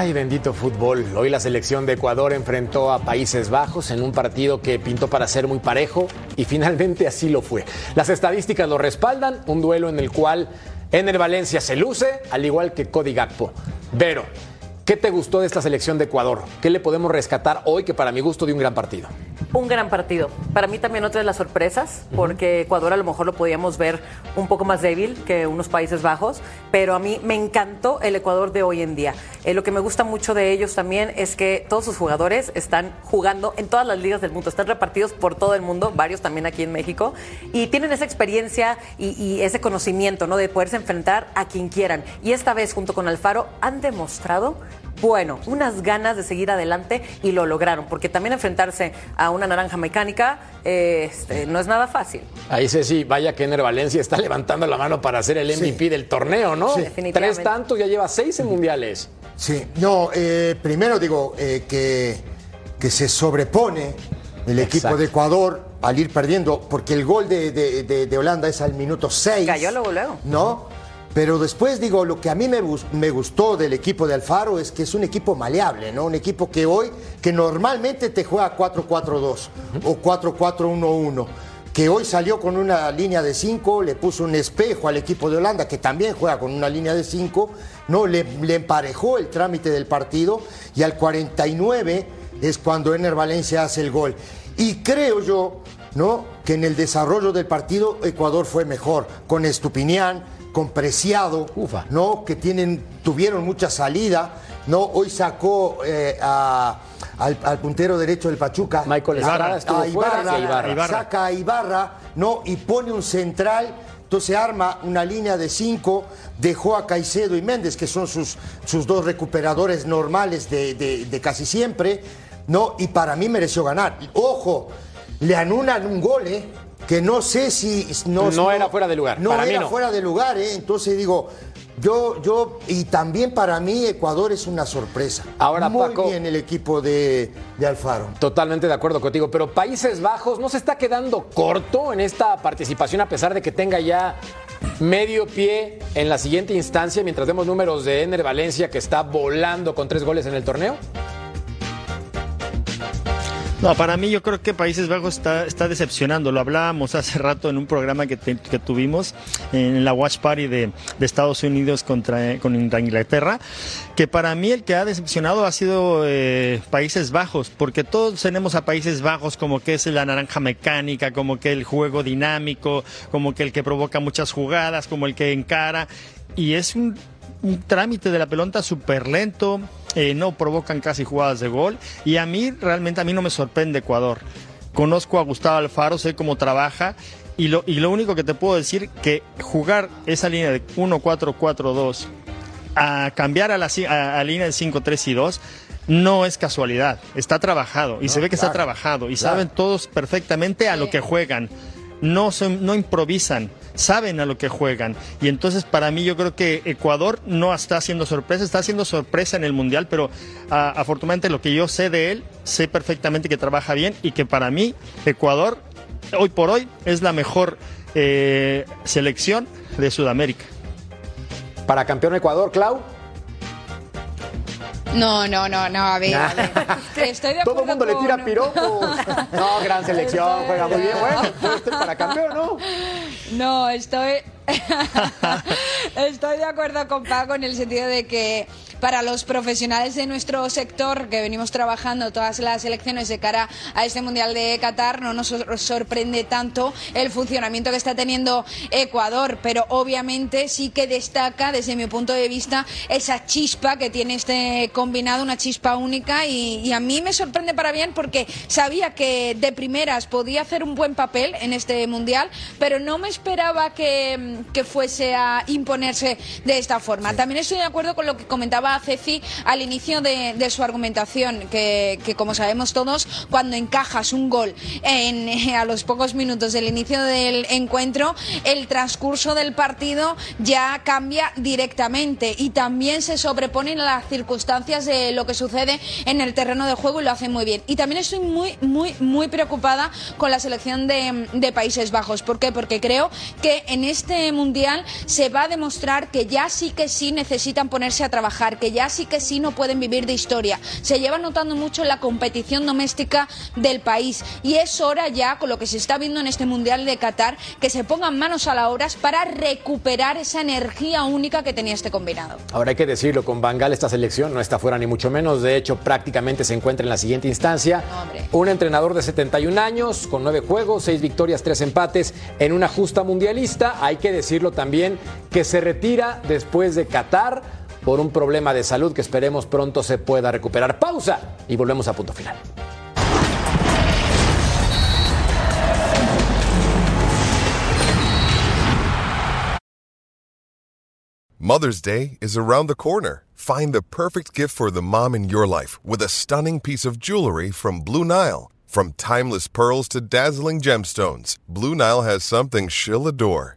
Ay, bendito fútbol. Hoy la selección de Ecuador enfrentó a Países Bajos en un partido que pintó para ser muy parejo y finalmente así lo fue. Las estadísticas lo respaldan, un duelo en el cual Ener Valencia se luce, al igual que Cody Gakpo. Vero, ¿qué te gustó de esta selección de Ecuador? ¿Qué le podemos rescatar hoy que para mi gusto dio un gran partido? Un gran partido. Para mí también otra de las sorpresas, porque Ecuador a lo mejor lo podíamos ver un poco más débil que unos Países Bajos, pero a mí me encantó el Ecuador de hoy en día. Eh, lo que me gusta mucho de ellos también es que todos sus jugadores están jugando en todas las ligas del mundo, están repartidos por todo el mundo, varios también aquí en México, y tienen esa experiencia y, y ese conocimiento, ¿no? De poderse enfrentar a quien quieran. Y esta vez, junto con Alfaro, han demostrado bueno, unas ganas de seguir adelante y lo lograron, porque también enfrentarse a una naranja mecánica eh, este, no es nada fácil. Ahí sí, sí, vaya que Ener Valencia está levantando la mano para ser el MVP del torneo, ¿no? Sí. Definitivamente. Tres tantos, ya lleva seis en mundiales. Sí, no, eh, primero digo eh, que, que se sobrepone el equipo Exacto. de Ecuador al ir perdiendo, porque el gol de, de- de- de Holanda es al minuto 6. Cayó luego, luego. ¿No? Pero después digo, lo que a mí me, me gustó del equipo de Alfaro es que es un equipo maleable, ¿no? Un equipo que hoy, que normalmente te juega 4-4-2 o 4-4-1-1. Que hoy salió con una línea de 5, le puso un espejo al equipo de Holanda, que también juega con una línea de 5, ¿no? Le, le emparejó el trámite del partido y al 49 es cuando Ener Valencia hace el gol. Y creo yo, ¿no? Que en el desarrollo del partido Ecuador fue mejor, con Estupinián, con Preciado, Ufa. ¿no? Que tienen, tuvieron mucha salida, ¿no? Hoy sacó eh, a- al, al puntero derecho del Pachuca. Michael a- Estrada estuvo a fuera, Ibarra, sí, Ibarra. Ibarra. saca a Ibarra, ¿no? Y pone un central. Entonces arma una línea de cinco, dejó a Caicedo y Méndez, que son sus, sus dos recuperadores normales de, de- de casi siempre, ¿no? Y para mí mereció ganar. Ojo, le anulan un gol, ¿eh? Que no sé si... No era fuera de lugar, No para mí era no. fuera de lugar, ¿eh? Entonces digo, yo, yo, y también para mí Ecuador es una sorpresa. Ahora, Muy Paco- bien el equipo de, de Alfaro. Totalmente de acuerdo contigo, pero Países Bajos no se está quedando corto en esta participación a pesar de que tenga ya medio pie en la siguiente instancia mientras vemos números de Ener Valencia que está volando con tres goles en el torneo. No, para mí yo creo que Países Bajos está, está decepcionando. Lo hablábamos hace rato en un programa que, te- que tuvimos en la Watch Party de, de Estados Unidos contra, con Inglaterra, que para mí el que ha decepcionado ha sido eh, Países Bajos, porque todos tenemos a Países Bajos como que es la naranja mecánica, como que el juego dinámico, como que el que provoca muchas jugadas, como el que encara, y es un un trámite de la pelota súper lento, eh, no provocan casi jugadas de gol y a mí realmente a mí no me sorprende Ecuador. Conozco a Gustavo Alfaro, sé cómo trabaja y lo, y lo único que te puedo decir que jugar esa línea de 1-4-4-2 a cambiar a la, a, a línea de 5-3 y 2 no es casualidad, está trabajado y se ve que está trabajado y claro. saben todos perfectamente a lo que juegan. No, son, no improvisan, saben a lo que juegan. Y entonces para mí yo creo que Ecuador no está haciendo sorpresa, está haciendo sorpresa en el Mundial, pero ah, afortunadamente lo que yo sé de él, sé perfectamente que trabaja bien y que para mí Ecuador hoy por hoy es la mejor eh, selección de Sudamérica. Para campeón Ecuador, Clau. No, no, no, no, a ver. a ver. Estoy de Todo el mundo le tira piropos. No, gran selección, juega muy bien. Bueno, para campeón, ¿no? No, estoy. estoy de acuerdo con Paco en el sentido de que para los profesionales de nuestro sector que venimos trabajando todas las elecciones de cara a este Mundial de Qatar no nos sor- sorprende tanto el funcionamiento que está teniendo Ecuador, pero obviamente sí que destaca desde mi punto de vista esa chispa que tiene este combinado, una chispa única y, y a mí me sorprende para bien porque sabía que de primeras podía hacer un buen papel en este Mundial, pero no me esperaba que, que fuese a imponerse de esta forma. También estoy de acuerdo con lo que comentaba Ceci al inicio de, de su argumentación, que, que como sabemos todos, cuando encajas un gol en, a los pocos minutos del inicio del encuentro, el transcurso del partido ya cambia directamente y también se sobreponen las circunstancias de lo que sucede en el terreno de juego y lo hacen muy bien. Y también estoy muy, muy, muy preocupada con la selección de, de Países Bajos. ¿Por qué? Porque creo que en este mundial se va a demostrar que ya sí que sí necesitan ponerse a trabajar, que ya sí que sí no pueden vivir de historia. Se lleva notando mucho en la competición doméstica del país y es hora ya, con lo que se está viendo en este mundial de Qatar, que se pongan manos a la obra para recuperar esa energía única que tenía este combinado. Ahora hay que decirlo, con Bangal esta selección no está fuera ni mucho menos, de hecho prácticamente se encuentra en la siguiente instancia. Un entrenador de 71 años, con 9 juegos, 6 victorias, 3 empates en una justa mundialista. Hay que decirlo también que se retira después de Qatar por un problema de salud que esperemos pronto se pueda recuperar. Pausa y volvemos a punto final. Mother's Day is around the corner. Find the perfect gift for the mom in your life with a stunning piece of jewelry from Blue Nile. From timeless pearls to dazzling gemstones, Blue Nile has something she'll adore.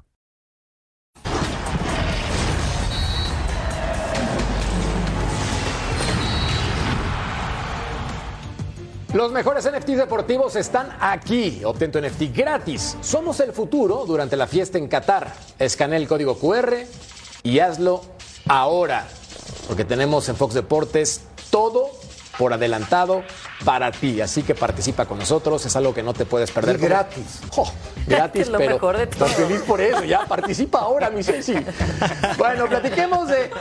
Los mejores NFTs deportivos están aquí. Obtén tu NFT gratis. Somos el futuro durante la fiesta en Qatar. Escanea el código QR y hazlo ahora. Porque tenemos en Fox Deportes todo por adelantado para ti. Así que participa con nosotros. Es algo que no te puedes perder. Y gratis. Oh, gratis, Es lo pero mejor de todo. estoy feliz por eso. Ya participa ahora, mi Ceci. Bueno, platiquemos de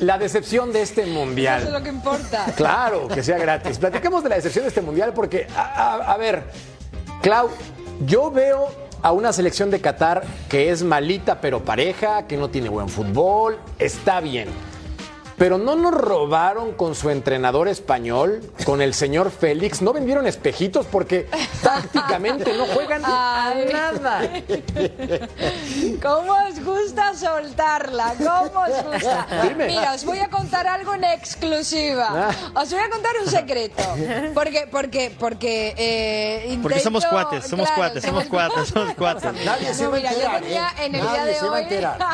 la decepción de este mundial. Eso es lo que importa. Claro, que sea gratis. Platiquemos de la decepción de este mundial porque, a, a- a ver, Clau, yo veo a una selección de Qatar que es malita pero pareja, que no tiene buen fútbol, está bien. Pero no nos robaron con su entrenador español, con el señor Félix. No vendieron espejitos porque tácticamente no juegan a nada. ¿Cómo os gusta soltarla? ¿Cómo os gusta? Dime. Mira, os voy a contar algo en exclusiva. Ah. Os voy a contar un secreto. Porque, porque, porque. eh, Porque somos cuates, somos claro, cuates, somos cuates, somos cuates. Nadie se va a mira, yo enterar, tenía en el Nadie día de se va a hoy. enterar.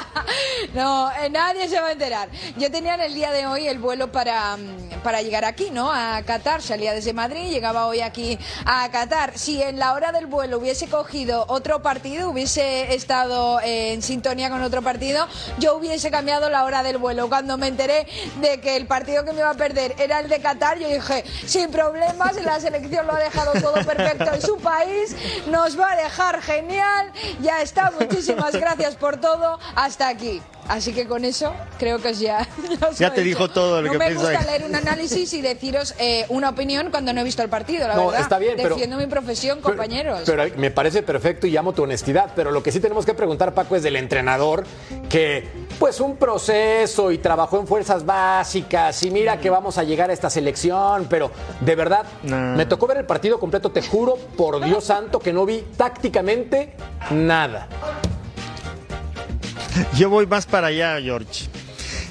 No, eh, nadie se va a enterar. Yo tenía en el día de hoy el vuelo para, mm, para llegar aquí, ¿no? A Qatar. Salía desde Madrid, llegaba hoy aquí a Qatar. Si en la hora del vuelo hubiese cogido otro partido, hubiese estado en sintonía con otro partido, yo hubiese cambiado la hora del vuelo. Cuando me enteré de que el partido que me iba a perder era el de Qatar, yo dije, sin problemas, la selección lo ha dejado todo perfecto en su país, nos va a dejar genial, ya está, muchísimas gracias por todo, hasta aquí. Así que con eso creo que ya... Ya te dijo todo lo no que me piensa. gusta leer un análisis y deciros eh, una opinión cuando no he visto el partido, la No, verdad. está bien, pero- Defiendo mi profesión, compañeros. Pero me parece perfecto y amo tu honestidad. Pero lo que sí tenemos que preguntar, Paco, es del entrenador que, pues, un proceso y trabajó en fuerzas básicas y mira que vamos a llegar a esta selección. Pero de verdad, me tocó ver el partido completo. Te juro, por Dios santo, que no vi tácticamente nada. Yo voy más para allá, George.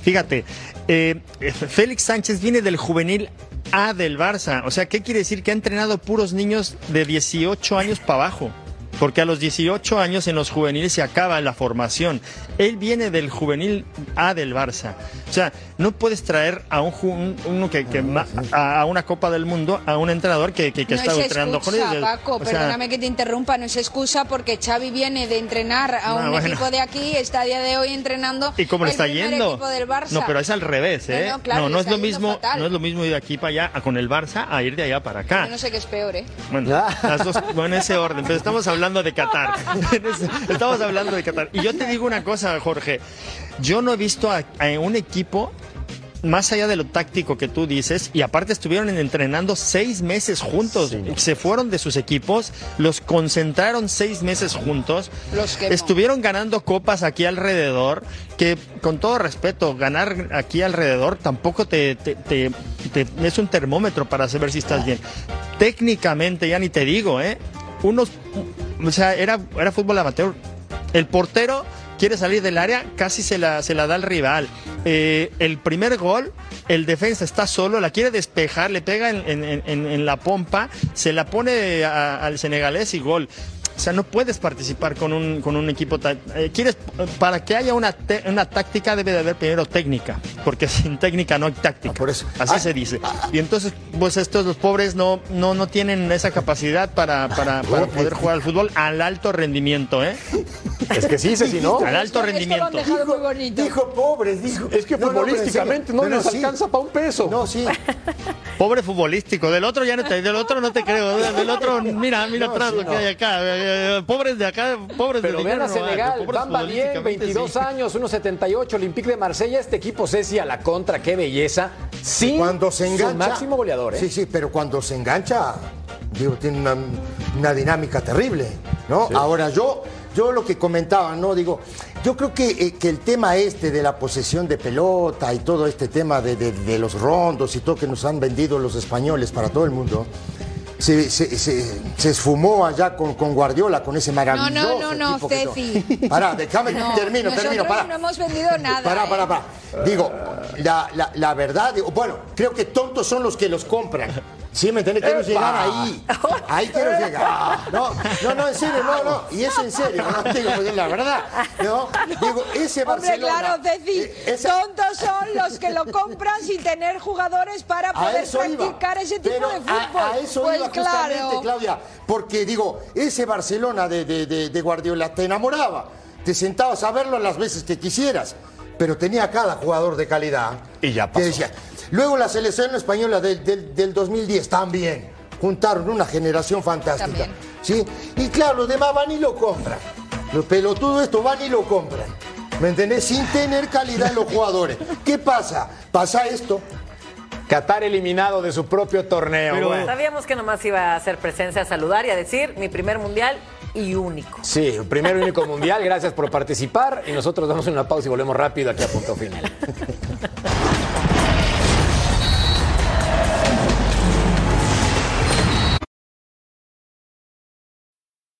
Fíjate, eh, Félix Sánchez viene del juvenil A del Barça. O sea, ¿qué quiere decir? Que ha entrenado puros niños de 18 años para abajo. Porque a los 18 años en los juveniles se acaba la formación. Él viene del juvenil A del Barça. O sea, no puedes traer a un, uno que, que ma- a, a una Copa del Mundo a un entrenador que, que, que no está es entrenando con él. Paco, O sea, perdóname que te interrumpa, no es excusa porque Xavi viene de entrenar a No, un bueno. equipo de aquí, está a día de hoy entrenando ¿Y cómo le está yendo? del Barça. No, pero es al revés, ¿eh? No, no, claro, no es lo mismo, fatal. no es lo mismo ir de aquí para allá a- con el Barça a ir de allá para acá. Yo no sé qué es peor, ¿eh? Bueno, las dos, bueno, en ese orden, pero estamos hablando de Qatar. Estamos hablando de Qatar. Y yo te digo una cosa, Jorge. Yo no he visto a, a un equipo más allá de lo táctico que tú dices, y aparte estuvieron entrenando seis meses juntos, se fueron de sus equipos, los concentraron seis meses juntos, Los quemó. estuvieron ganando copas aquí alrededor, que con todo respeto, ganar aquí alrededor tampoco te, te- te- te- es un termómetro para saber si estás bien. Técnicamente, ya ni te digo, ¿eh? Unos, o sea, era, era fútbol amateur. El portero quiere salir del área, casi se la, se la da al rival. Eh, el primer gol, el defensa está solo, la quiere despejar, le pega en, en- la pompa, se la pone al senegalés y gol. O sea, no puedes participar con un, con un equipo. eh, quieres, para que haya una, te- una táctica debe de haber primero técnica, porque sin técnica no hay táctica. Así se dice. Y entonces, pues estos los pobres no, no, no tienen esa capacidad para, para, para poder jugar al fútbol al alto rendimiento, ¿eh? Es que sí, Ceci, ¿no? Al alto rendimiento. bonito. Dijo pobres, dijo. Es que No, no, futbolísticamente no, Pero les sí. alcanza para un peso. No, sí. Pobre futbolístico. Del otro ya no te, del otro no te creo. Del otro, mira, mira atrás sí, lo que no. hay acá. Eh, pobres de acá, pobres Pero de vean a Senegal, Bamba bien, futbolísticamente 22 sí. años, 1.78, Olympique de Marsella, este equipo Ceci a la contra, qué belleza. Sin cuando se engancha. su máximo goleador, ¿eh? Sí, sí, pero cuando se engancha, digo, tiene una, una dinámica terrible, ¿no? Ahora yo, yo lo que comentaba, ¿no? Digo, yo creo que, eh, que el tema este de la posesión de pelota y todo este tema de, de- de los rondos y todo que nos han vendido los españoles para todo el mundo. Se, se- se- se esfumó allá con, con Guardiola, con ese No, maravilloso no, no, no, que- Ceci. Pará, déjame, No, termino, termino, para. no hemos vendido nada. Para, ¿eh? para, para. Digo, la, la, la verdad, digo, bueno, creo que tontos son los que los compran. Sí, ¿me entiendes? Quiero llegar ahí. Ahí quiero llegar. No, no, no, en serio, no, no. Y es en serio, no digo, pues es la verdad. No, digo, ese Hombre, Barcelona. claro, Ceci, eh, esa- tontos son los que lo compran sin tener jugadores para poder iba. practicar ese tipo Pero de fútbol. A, a eso pues iba claro. justamente, Claudia. Porque digo, ese Barcelona de, de- de- de Guardiola te enamoraba. Te sentabas a verlo las veces que quisieras. Pero tenía cada jugador de calidad. Y ya Que pasó. decía. Luego la selección española del, del- del 2010 también. Juntaron una generación fantástica. También. ¿sí? Y claro, los demás van y lo compran. Los pelotudos estos van y lo compran. ¿Me entendés? Sin tener calidad en los jugadores. ¿Qué pasa? Pasa esto. Qatar eliminado de su propio torneo. Pero- Bueno. Sabíamos que nomás iba a hacer presencia a saludar y a decir mi primer mundial y único. Sí, primer y único mundial, gracias por participar y nosotros damos una pausa y volvemos rápido aquí a punto final.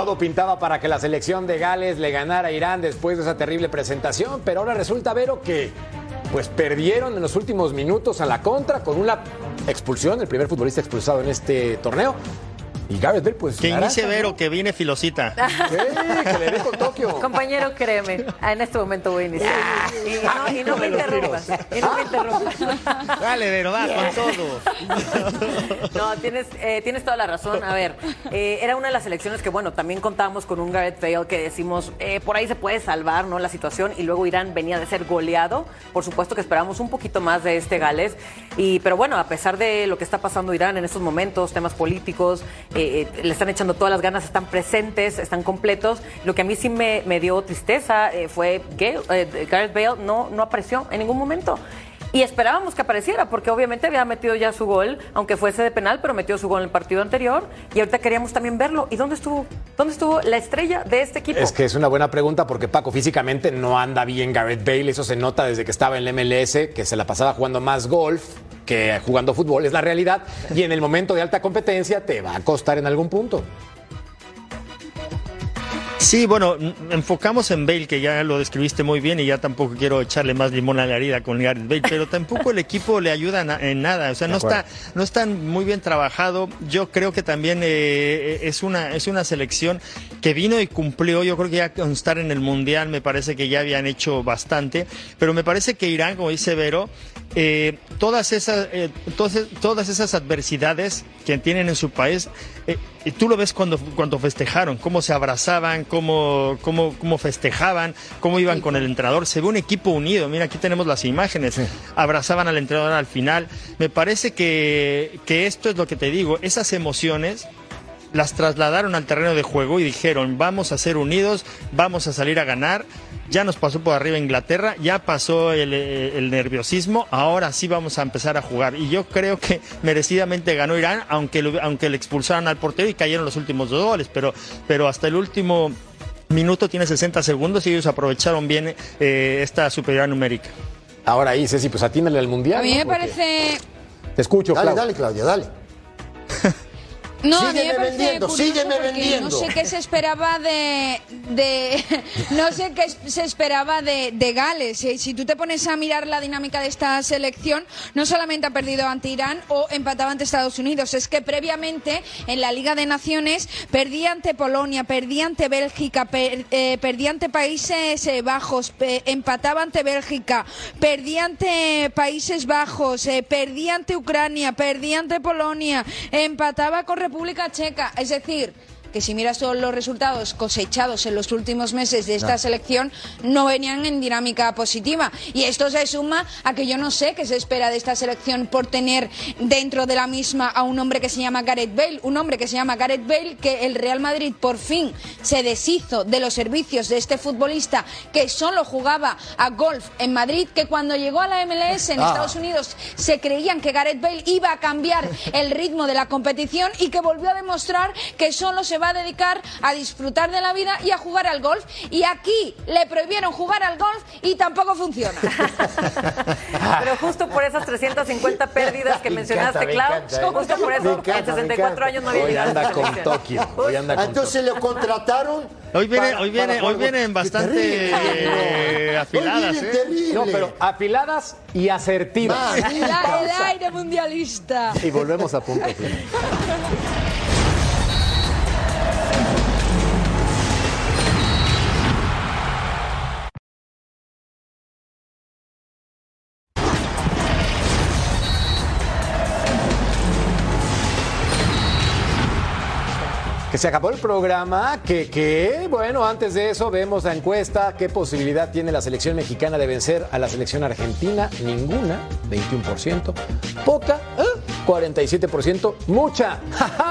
Todo pintaba para que la selección de Gales le ganara a Irán después de esa terrible presentación, pero ahora resulta, Vero, que pues perdieron en los últimos minutos a la contra con una expulsión, el primer futbolista expulsado en este torneo. Y Gareth Bale, pues. Que inicie. Vero, que viene filosita. Sí, que le dé con Tokio. Compañero, créeme, en este momento voy a iniciar. Y no, y no me interrumpas. Y no me interrumpas. Dale, Vero, va con todo. No, tienes, eh, tienes toda la razón. A ver, eh, era una de las elecciones que, bueno, también contábamos con un Gareth Bale que decimos, eh, por ahí se puede salvar, ¿no? La situación. Y luego Irán venía de ser goleado. Por supuesto que esperábamos un poquito más de este Gales. Y, pero bueno, a pesar de lo que está pasando Irán en estos momentos, temas políticos, eh, eh, le están echando todas las ganas, están presentes, están completos. Lo que a mí sí me, me dio tristeza eh, fue que eh, Gareth Bale no, no apareció en ningún momento. Y esperábamos que apareciera, porque obviamente había metido ya su gol, aunque fuese de penal, pero metió su gol en el partido anterior. Y ahorita queríamos también verlo. ¿Y dónde estuvo? ¿Dónde estuvo la estrella de este equipo? Es que es una buena pregunta porque Paco físicamente no anda bien Gareth Bale, eso se nota desde que estaba en el MLS, que se la pasaba jugando más golf que jugando fútbol, es la realidad, y en el momento de alta competencia te va a costar en algún punto. Sí, bueno, enfocamos en Bale, que ya lo describiste muy bien y ya tampoco quiero echarle más limón a la herida con Gareth Bale, pero tampoco el equipo le ayuda na- en nada, o sea, no está, no está muy bien trabajado. Yo creo que también eh, es, una, es una selección que vino y cumplió, yo creo que ya con estar en el Mundial me parece que ya habían hecho bastante, pero me parece que Irán, como dice Vero, eh, todas, esas, eh, todas, todas esas adversidades que tienen en su país, eh, y tú lo ves cuando, cuando festejaron, cómo se abrazaban, cómo, cómo, cómo festejaban, cómo iban con el entrenador. Se ve un equipo unido. Mira, aquí tenemos las imágenes. Abrazaban al entrenador al final. Me parece que, que esto es lo que te digo, esas emociones las trasladaron al terreno de juego y dijeron, vamos a ser unidos, vamos a salir a ganar. Ya nos pasó por arriba Inglaterra, ya pasó el, eh, el nerviosismo, ahora sí vamos a empezar a jugar. Y yo creo que merecidamente ganó Irán, aunque, lo- aunque le expulsaran al portero y cayeron los últimos dos goles, pero, pero hasta el último minuto tiene 60 segundos y ellos aprovecharon bien eh, esta superioridad numérica. Ahora ahí, Ceci, pues atínale al Mundial. A mí me parece Te escucho, Dale, Clau. dale, Claudia, dale. No, Sígueme vendiendo, sígueme. No sé qué se esperaba de, de no sé qué se esperaba de, de Gales. Eh, Si tú te pones a mirar la dinámica de esta selección, no solamente ha perdido ante Irán o empataba ante Estados Unidos, es que previamente en la Liga de Naciones perdía ante Polonia, perdía ante Bélgica, per- eh, perdía ante Países eh, Bajos, empataba ante Bélgica, perdía ante Países Bajos, eh, perdía ante Ucrania, perdía ante Polonia, empataba con República Checa. Es decir, que si miras todos los resultados cosechados en los últimos meses de esta No. selección, no venían en dinámica positiva. Y esto se suma a que yo no sé qué se espera de esta selección por tener dentro de la misma a un hombre que se llama Gareth Bale, un hombre que se llama Gareth Bale, que el Real Madrid por fin se deshizo de los servicios de este futbolista que solo jugaba a golf en Madrid, que cuando llegó a la MLS en Ah. Estados Unidos se creían que Gareth Bale iba a cambiar el ritmo de la competición y que volvió a demostrar que solo se va a dedicar a disfrutar de la vida y a jugar al golf. Y aquí le prohibieron jugar al golf y tampoco funciona. Pero justo por esas 350 pérdidas que Me mencionaste, encanta, me Clau, encanta, ¿eh? justo por eso encanta, en me 64 encanta. años no había Hoy anda con. Tokio. Hoy anda con Entonces le contrataron. Hoy viene, para- hoy viene, hoy vienen bastante terrible. eh, afiladas. Hoy viene ¿eh? terrible. No, pero afiladas y asertivas. el, el aire mundialista. Y volvemos a punto. se acabó el programa, que, bueno, antes de eso vemos la encuesta, qué posibilidad tiene la selección mexicana de vencer a la selección argentina, ninguna, 21%, poca, ¿eh? 47%, mucha, jaja,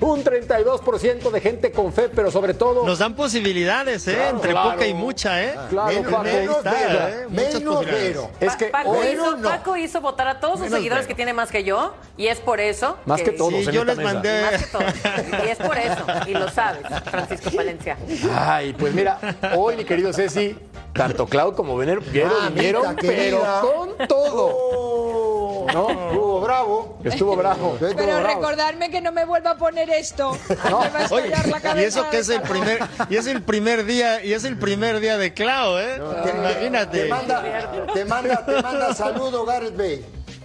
un 32% de gente con fe, pero sobre todo... Nos dan posibilidades, ¿eh? Claro, Entre claro. poca y mucha, ¿eh? Claro, Menos, Paco, menos, está, pero, ¿eh? Menos, pero. Es que Paco, hoy hizo, no. Paco hizo votar a todos sus seguidores que tiene más que yo y es por eso. Más que todos Sí, yo les mesa. mandé. Más que todos. Y es por eso. Y lo sabes, Francisco Palencia. Ay, pues mira, hoy mi querido Ceci, tanto Clau como Venero vieron, Mamita vinieron, pero con todo. Oh, ¿No? Estuvo bravo. Estuvo bravo. Estuvo Pero bravo. recordarme que no me vuelva a poner esto. Me va a Oye, estallar la cabeza y eso que es el primer y es el primer día y es el primer día de Clau, ¿eh? Te, Imagínate. Te manda, te manda, te manda saludo, Gareth Bale.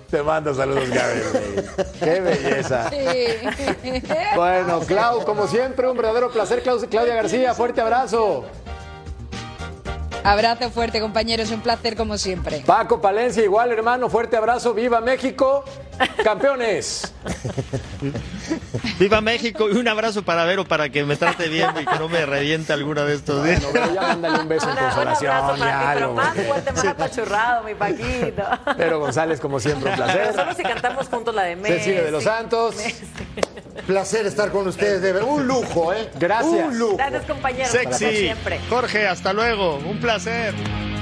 Te mando saludos, Gabriel. Qué belleza. Sí. Bueno, Clau, como siempre, un verdadero placer. Clau- Claudia García, fuerte abrazo. Abrazo fuerte, compañeros. Un placer como siempre. Paco Palencia, igual, hermano, fuerte abrazo. ¡Viva México! ¡Campeones! Viva México y un abrazo para Vero para que me trate bien y que no me reviente alguna de estos días. No, pero ya mándale un beso en Una- un consolación. abrazo para ya, ti, pero más fuerte, más apachurrado, mi Paquito. Pero González, como siempre, un Pero placer. solo si cantamos juntos la de Messi. Cecilia de los Santos. Placer estar con ustedes, de verdad. Un lujo, ¿eh? Gracias. Un lujo. Gracias, compañeros. como Sexy. siempre. Jorge, hasta luego. Un placer. a 0.